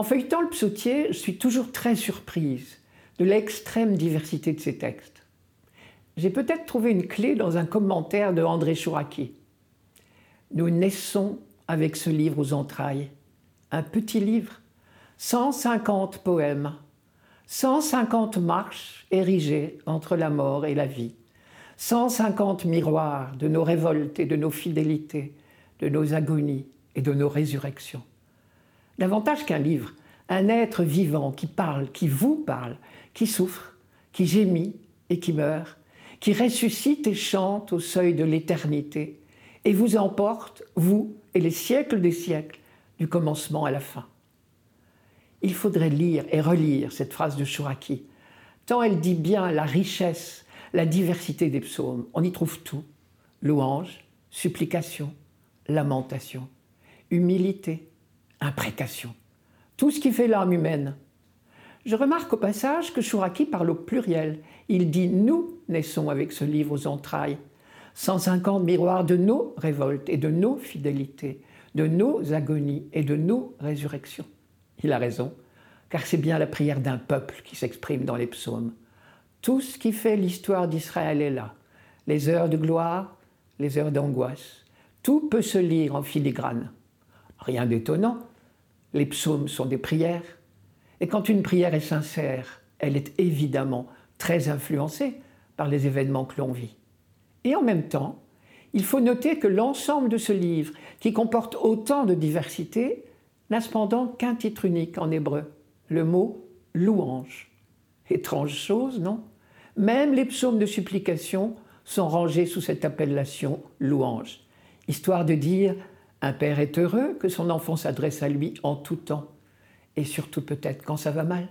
En feuilletant le psautier, je suis toujours très surprise de l'extrême diversité de ses textes. J'ai peut-être trouvé une clé dans un commentaire de André Chouraki. Nous naissons avec ce livre aux entrailles, un petit livre, 150 poèmes, 150 marches érigées entre la mort et la vie, 150 miroirs de nos révoltes et de nos fidélités, de nos agonies et de nos résurrections. Davantage qu'un livre, un être vivant qui parle, qui vous parle, qui souffre, qui gémit et qui meurt, qui ressuscite et chante au seuil de l'éternité, et vous emporte, vous et les siècles des siècles, du commencement à la fin. Il faudrait lire et relire cette phrase de Chouraki, tant elle dit bien la richesse, la diversité des psaumes. On y trouve tout louange, supplication, lamentation, humilité, imprécation, tout ce qui fait l'âme humaine. Je remarque au passage que Chouraki parle au pluriel. Il dit Nous naissons avec ce livre aux entrailles. 150 miroirs de nos révoltes et de nos fidélités, de nos agonies et de nos résurrections. Il a raison, car c'est bien la prière d'un peuple qui s'exprime dans les psaumes. Tout ce qui fait l'histoire d'Israël est là. Les heures de gloire, les heures d'angoisse. Tout peut se lire en filigrane. Rien d'étonnant. Les psaumes sont des prières. Et quand une prière est sincère, elle est évidemment très influencée par les événements que l'on vit. Et en même temps, il faut noter que l'ensemble de ce livre, qui comporte autant de diversité, n'a cependant qu'un titre unique en hébreu, le mot louange. Étrange chose, non? Même les psaumes de supplication sont rangés sous cette appellation louange, histoire de dire un père est heureux que son enfant s'adresse à lui en tout temps, et surtout peut-être quand ça va mal.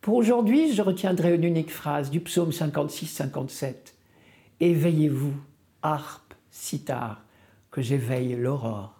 Pour aujourd'hui, je retiendrai une unique phrase du psaume 56-57. Éveillez-vous, harpe, sitar, que j'éveille l'aurore.